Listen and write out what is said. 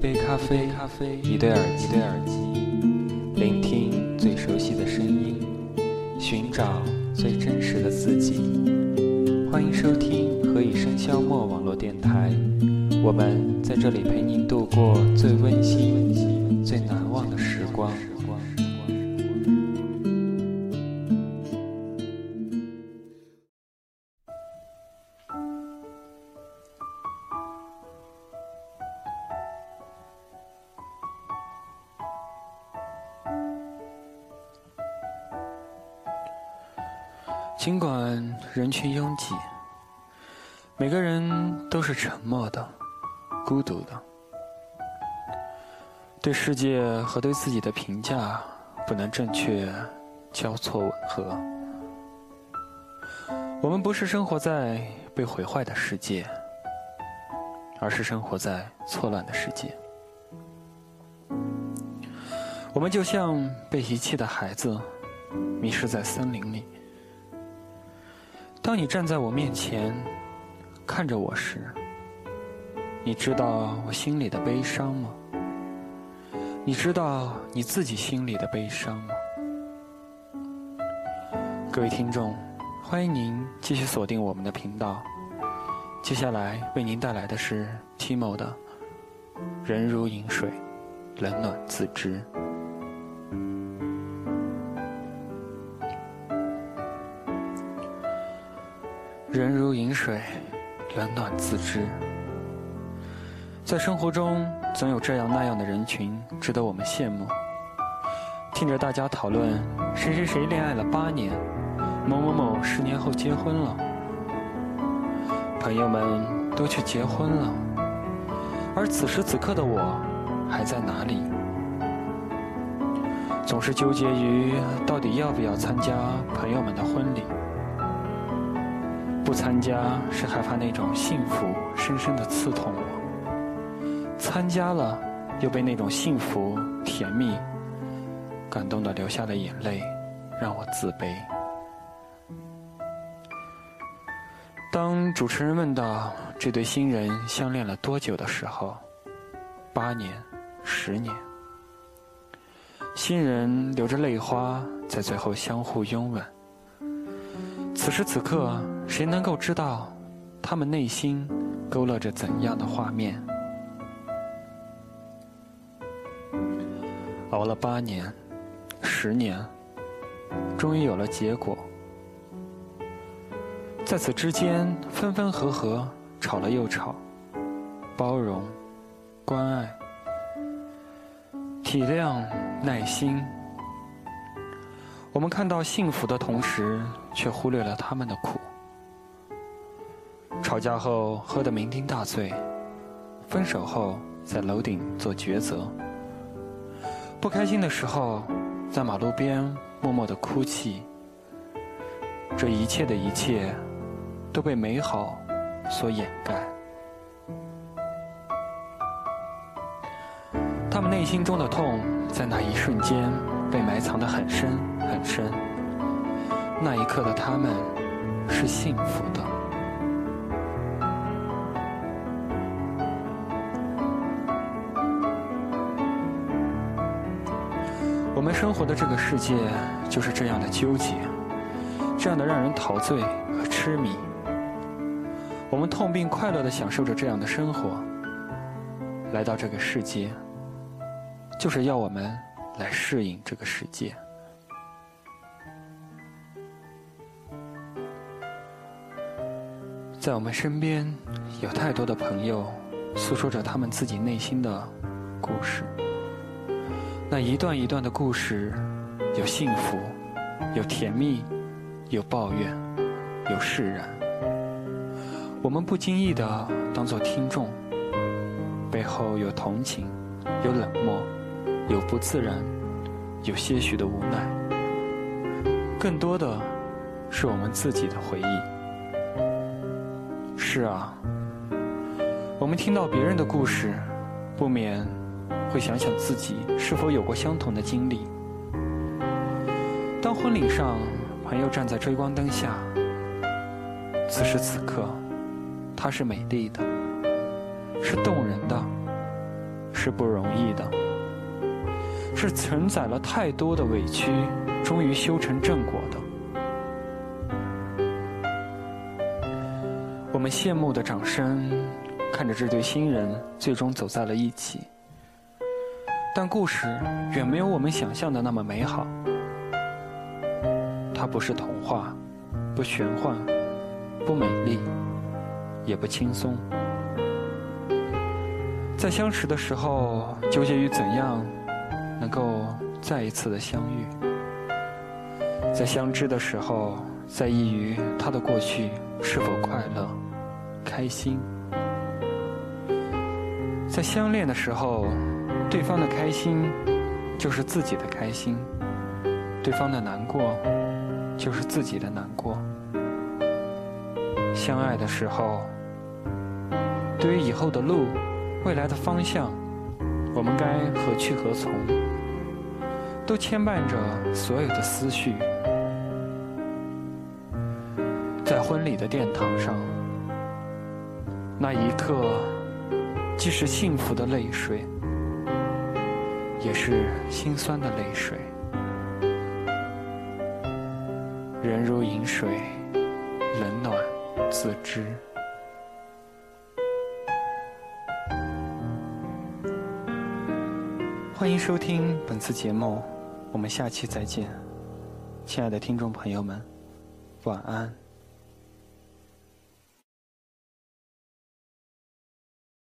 一杯咖啡，咖啡，一对耳机，一对耳机，聆听最熟悉的声音，寻找最真实的自己。欢迎收听何以笙箫默网络电台，我们在这里陪您度过最温馨、尽管人群拥挤，每个人都是沉默的、孤独的，对世界和对自己的评价不能正确交错吻合。我们不是生活在被毁坏的世界，而是生活在错乱的世界。我们就像被遗弃的孩子，迷失在森林里。当你站在我面前，看着我时，你知道我心里的悲伤吗？你知道你自己心里的悲伤吗？各位听众，欢迎您继续锁定我们的频道。接下来为您带来的是 Timo 的《人如饮水，冷暖自知》。人如饮水，冷暖自知。在生活中，总有这样那样的人群值得我们羡慕。听着大家讨论谁谁谁恋爱了八年，某某某十年后结婚了，朋友们都去结婚了，而此时此刻的我还在哪里？总是纠结于到底要不要参加朋友们的婚礼。不参加是害怕那种幸福深深的刺痛我，参加了又被那种幸福甜蜜感动的流下了眼泪，让我自卑。当主持人问到这对新人相恋了多久的时候，八年、十年，新人流着泪花在最后相互拥吻。此时此刻，谁能够知道，他们内心勾勒着怎样的画面？熬了八年、十年，终于有了结果。在此之间，分分合合，吵了又吵，包容、关爱、体谅、耐心。我们看到幸福的同时，却忽略了他们的苦。吵架后喝得酩酊大醉，分手后在楼顶做抉择，不开心的时候在马路边默默的哭泣。这一切的一切，都被美好所掩盖。他们内心中的痛，在那一瞬间被埋藏的很深。很深，那一刻的他们是幸福的。我们生活的这个世界就是这样的纠结，这样的让人陶醉和痴迷。我们痛并快乐的享受着这样的生活。来到这个世界，就是要我们来适应这个世界。在我们身边，有太多的朋友诉说着他们自己内心的故事。那一段一段的故事，有幸福，有甜蜜，有抱怨，有释然。我们不经意的当做听众，背后有同情，有冷漠，有不自然，有些许的无奈，更多的是我们自己的回忆。是啊，我们听到别人的故事，不免会想想自己是否有过相同的经历。当婚礼上，朋友站在追光灯下，此时此刻，她是美丽的，是动人的，是不容易的，是承载了太多的委屈，终于修成正果我们羡慕的掌声，看着这对新人最终走在了一起。但故事远没有我们想象的那么美好。它不是童话，不玄幻，不美丽，也不轻松。在相识的时候，纠结于怎样能够再一次的相遇；在相知的时候，在意于他的过去是否快乐、开心；在相恋的时候。对方的开心，就是自己的开心；对方的难过，就是自己的难过。相爱的时候，对于以后的路、未来的方向，我们该何去何从，都牵绊着所有的思绪。在婚礼的殿堂上，那一刻，既是幸福的泪水。也是心酸的泪水。人如饮水，冷暖自知。欢迎收听本次节目，我们下期再见，亲爱的听众朋友们，晚安。